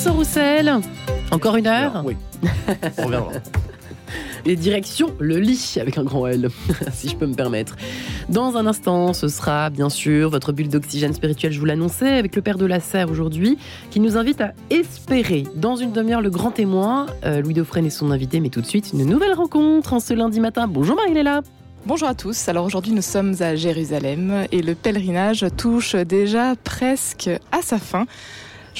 Vincent Roussel. Encore une heure Oui. On reviendra. Et direction le lit avec un grand L, si je peux me permettre. Dans un instant, ce sera bien sûr votre bulle d'oxygène spirituel, je vous l'annonçais, avec le père de la Serre aujourd'hui, qui nous invite à espérer. Dans une demi-heure, le grand témoin, euh, Louis Dauphren et son invité, mais tout de suite, une nouvelle rencontre en ce lundi matin. Bonjour Marie-Léla. Bonjour à tous. Alors aujourd'hui nous sommes à Jérusalem et le pèlerinage touche déjà presque à sa fin.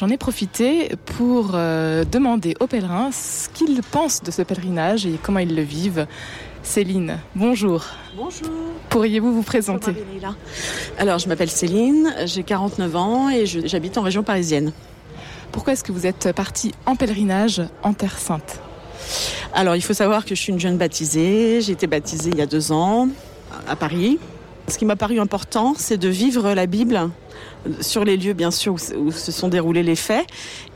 J'en ai profité pour euh, demander aux pèlerins ce qu'ils pensent de ce pèlerinage et comment ils le vivent. Céline, bonjour. Bonjour. Pourriez-vous vous présenter Alors, je m'appelle Céline, j'ai 49 ans et j'habite en région parisienne. Pourquoi est-ce que vous êtes partie en pèlerinage en Terre Sainte? Alors, il faut savoir que je suis une jeune baptisée. J'ai été baptisée il y a deux ans à Paris. Ce qui m'a paru important, c'est de vivre la Bible sur les lieux, bien sûr, où, se sont déroulés les faits.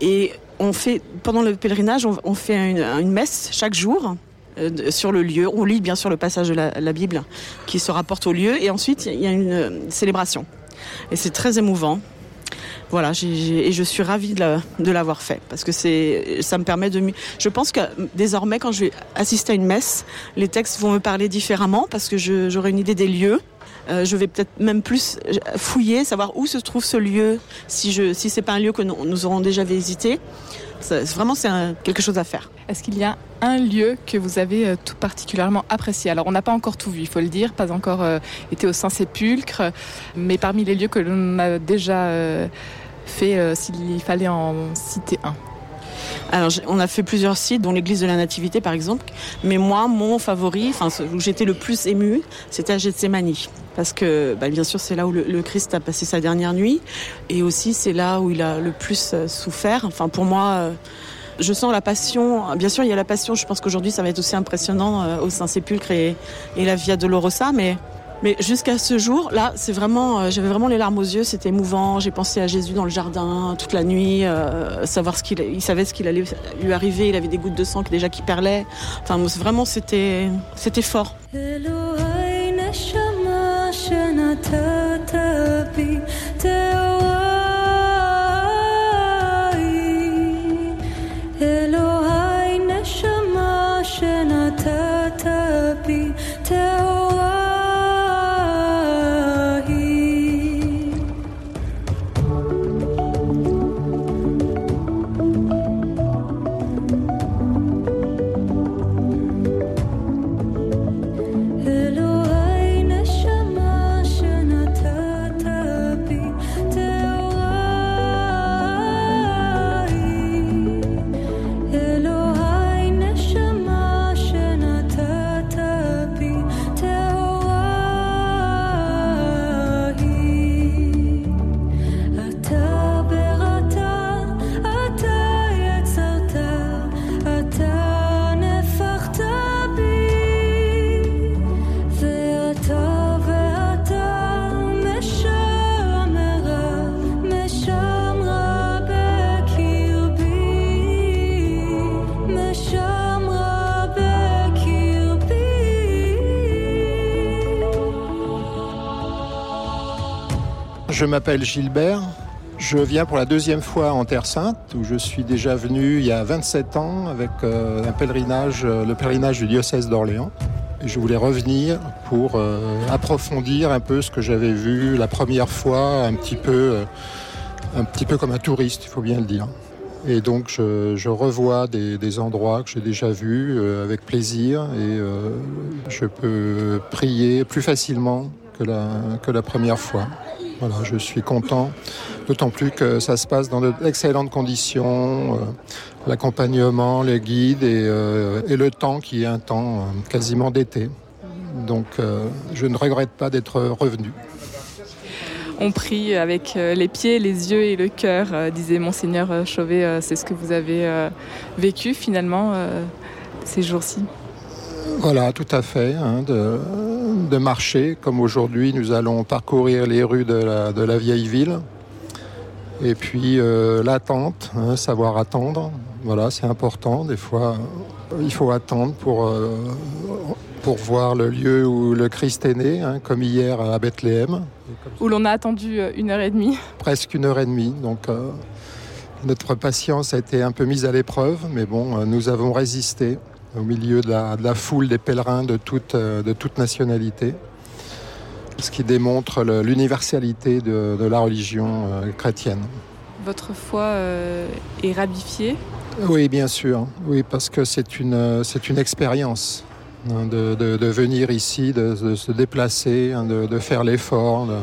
Et on fait, pendant le pèlerinage, on, fait une, messe chaque jour euh, sur le lieu. On lit bien sûr le passage de la, Bible qui se rapporte au lieu. Et ensuite, il y a une euh, célébration. Et c'est très émouvant. Voilà, et je suis ravie de l'avoir fait parce que c'est, ça me permet de. Je pense que désormais, quand je vais assister à une messe, les textes vont me parler différemment parce que j'aurai une idée des lieux euh, je vais peut-être même plus fouiller, savoir où se trouve ce lieu, si je, si c'est pas un lieu que nous, aurons déjà visité. vraiment, c'est quelque chose à faire. Est-ce qu'il y a un lieu que vous avez euh, tout particulièrement apprécié? Alors, on n'a pas encore tout vu, il faut le dire, pas encore euh, été au Saint-Sépulcre, mais parmi les lieux que l'on a déjà fait, s'il fallait en citer un. Alors, on a fait plusieurs sites, dont l'église de la Nativité par exemple. Mais moi, mon favori, enfin, où j'étais le plus ému, c'était à Gethsemane. Parce que, bah, bien sûr, c'est là où le, Christ a passé sa dernière nuit. Et aussi, c'est là où il a le plus euh, souffert. Enfin, pour moi, euh, je sens la passion. Bien sûr, il y a la passion. Je pense qu'aujourd'hui, ça va être aussi impressionnant euh, au Saint-Sépulcre et, et la Via Dolorosa. Mais mais jusqu'à ce jour, là, c'est vraiment, euh, j'avais vraiment les larmes aux yeux, c'était émouvant. J'ai pensé à Jésus dans le jardin toute la nuit, euh, savoir ce qu'il, il savait ce qu'il allait lui arriver. Il avait des gouttes de sang qui déjà qui perlaient. Enfin, vraiment, c'était, c'était fort. Je m'appelle Gilbert. Je viens pour la deuxième fois en Terre Sainte, où je suis déjà venu il y a 27 ans avec euh, un pèlerinage, euh, le pèlerinage du diocèse d'Orléans. Je voulais revenir pour euh, approfondir un peu ce que j'avais vu la première fois, un petit peu, un petit peu comme un touriste, il faut bien le dire. Et donc je, revois des, endroits que j'ai déjà vus avec plaisir et je peux prier plus facilement que la première fois. Voilà, je suis content, d'autant plus que ça se passe dans d'excellentes conditions, euh, l'accompagnement, les guides euh, et, le temps qui est un temps euh, quasiment d'été. Donc je ne regrette pas d'être revenu. On prie avec les pieds, les yeux et le cœur, disait monseigneur Chauvet. C'est ce que vous avez vécu finalement ces jours-ci. Voilà, tout à fait. Hein, de, marcher, comme aujourd'hui, nous allons parcourir les rues de la, vieille ville. Et puis euh, l'attente, hein, savoir attendre. Voilà, c'est important. Des fois, il faut attendre pour, euh, pour voir le lieu où le Christ est né, hein, comme hier à Bethléem. Où l'on a attendu euh, une heure et demie. Presque une heure et demie. Donc Notre patience a été un peu mise à l'épreuve, mais bon, nous avons résisté au milieu de la, foule des pèlerins de toute, de toute nationalité, ce qui démontre l'universalité de, la religion chrétienne. Votre foi est rabifiée Oui, bien sûr. Oui, parce que c'est une, une expérience. Hein, de, venir ici, de, se déplacer, hein, de, faire l'effort, de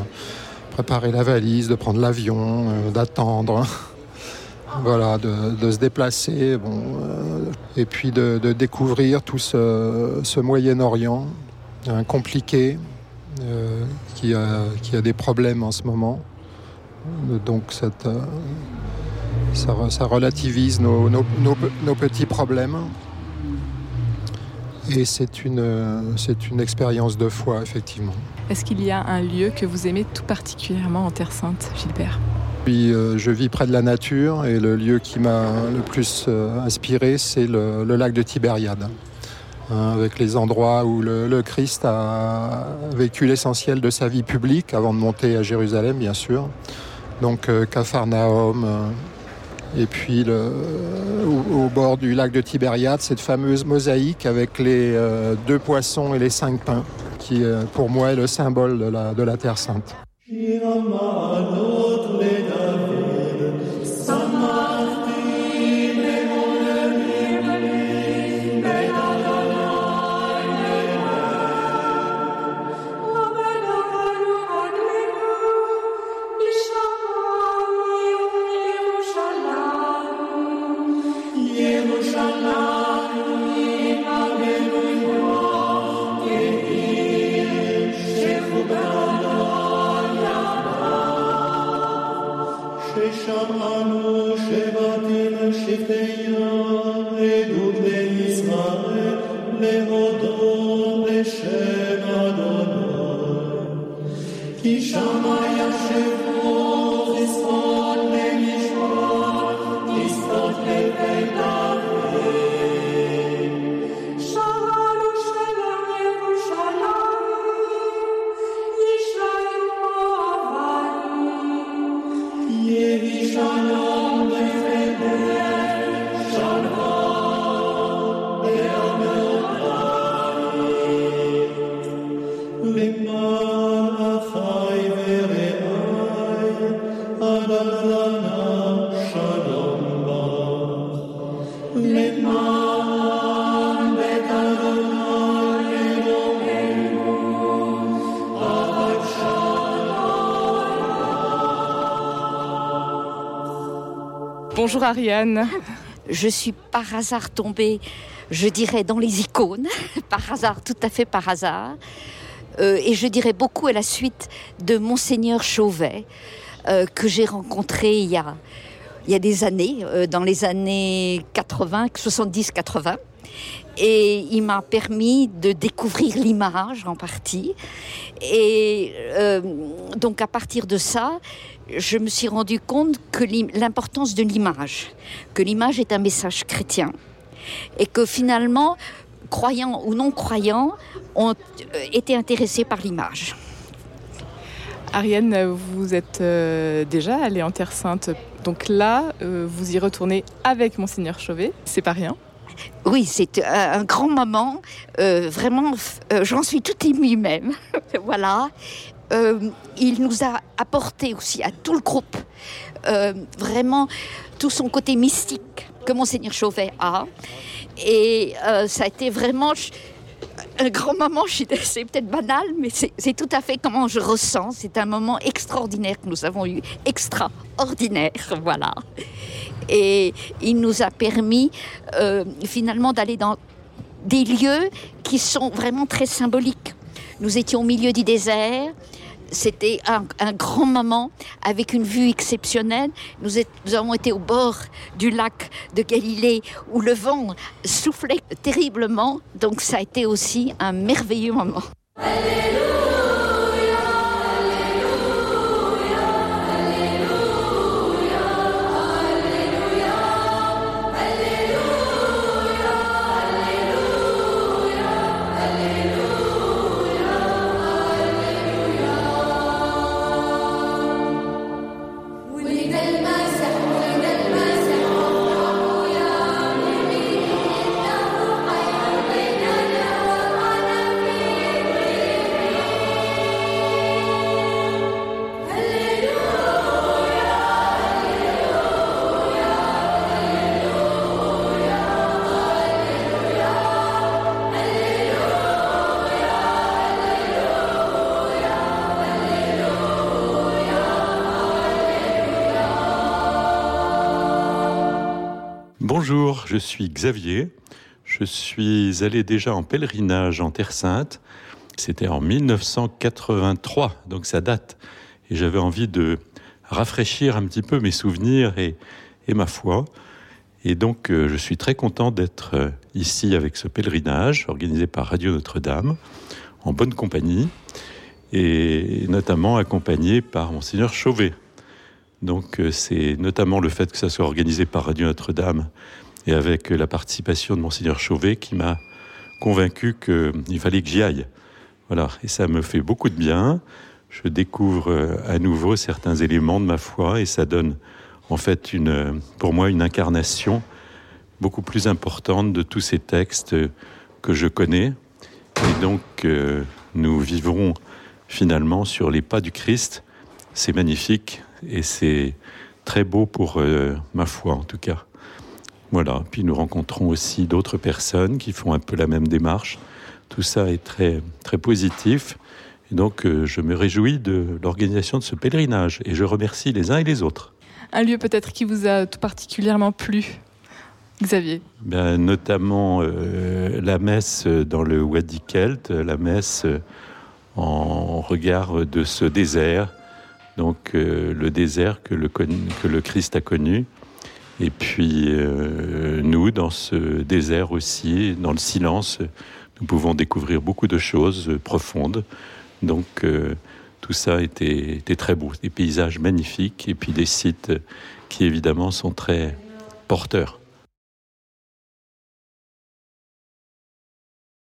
préparer la valise, de prendre l'avion, euh, d'attendre. Voilà, de, se déplacer, euh, et puis de, découvrir tout ce, Moyen-Orient hein, compliqué, euh, qui, a, des problèmes en ce moment. Donc cette, ça, relativise nos, nos petits problèmes. Et c'est une, c'est une expérience de foi, effectivement. Est-ce qu'il y a un lieu que vous aimez tout particulièrement en Terre Sainte, Gilbert? Oui, euh, je vis près de la nature et le lieu qui m'a le plus euh, inspiré, c'est le, lac de Tibériade, hein, avec les endroits où le, Christ a vécu l'essentiel de sa vie publique avant de monter à Jérusalem, bien sûr. Donc euh, Capharnaüm, et puis au, bord du lac de Tibériade, cette fameuse mosaïque avec les euh, deux poissons et les cinq pains, qui euh, pour moi est le symbole de la Terre sainte. Sha'anu Shevatim Shifteya Edut Le'Yisrael Le'Hod Bonjour Ariane. Je suis par hasard tombée, je dirais, dans les icônes, par hasard, tout à fait par hasard. Euh, et je dirais beaucoup à la suite de Monseigneur Chauvet, euh, que j'ai rencontré il y a, des années, euh, dans les années 80, 70-80. Et il m'a permis de découvrir l'image en partie. Et donc à partir de ça, je me suis rendu compte que l'importance de l'image, que l'image est un message chrétien, et que finalement, croyants ou non croyants, ont euh, été intéressés par l'image. Ariane, vous êtes euh, déjà allée en Terre Sainte. Donc là, euh, vous y retournez avec Monseigneur Chauvet. C'est pas rien. Oui, c'est un grand moment. vraiment, j'en suis toute émue même. voilà. Euh, il nous a apporté aussi à tout le groupe euh, vraiment tout son côté mystique que Monseigneur Chauvet a. Et euh, ça a été vraiment un grand moment, c'est peut-être banal, mais c'est tout à fait comment je ressens. C'est un moment extraordinaire que nous avons eu, extraordinaire, voilà. Et il nous a permis finalement d'aller dans des lieux qui sont vraiment très symboliques. Nous étions au milieu du désert, c'était un, grand moment avec une vue exceptionnelle. Nous, avons été au bord du lac de Galilée où le vent soufflait terriblement. Donc ça a été aussi un merveilleux moment. Bonjour, je suis Xavier. Je suis allé déjà en pèlerinage en Terre Sainte. C'était en 1983, donc ça date. Et j'avais envie de rafraîchir un petit peu mes souvenirs et, ma foi. Et donc, euh, je suis très content d'être euh, ici avec ce pèlerinage organisé par Radio Notre-Dame, en bonne compagnie, et notamment accompagné par Monseigneur Chauvet. Donc, euh, c'est notamment le fait que ça soit organisé par Radio Notre-Dame et avec la participation de Monseigneur Chauvet qui m'a convaincu qu'il fallait que j'y aille. Voilà, et ça me fait beaucoup de bien je découvre euh, à nouveau certains éléments de ma foi et ça donne en fait une, pour moi une incarnation beaucoup plus importante de tous ces textes que je connais. Et donc euh, nous vivrons finalement sur les pas du Christ. C'est magnifique et c'est très beau pour euh, ma foi en tout cas. Voilà, puis nous rencontrons aussi d'autres personnes qui font un peu la même démarche. Tout ça est très très positif donc euh, je me réjouis de l'organisation de ce pèlerinage et je remercie les uns et les autres. Un lieu peut-être qui vous a tout particulièrement plu Xavier? Ben, Notamment euh, la messe dans le Wadi Kelt, la messe en regard de ce désert, donc euh, le désert que le, que le, Christ a connu. Et puis nous, dans ce désert aussi, dans le silence, nous pouvons découvrir beaucoup de choses profondes donc euh, tout ça était, était, très beau, des paysages magnifiques et puis des sites qui évidemment sont très porteurs.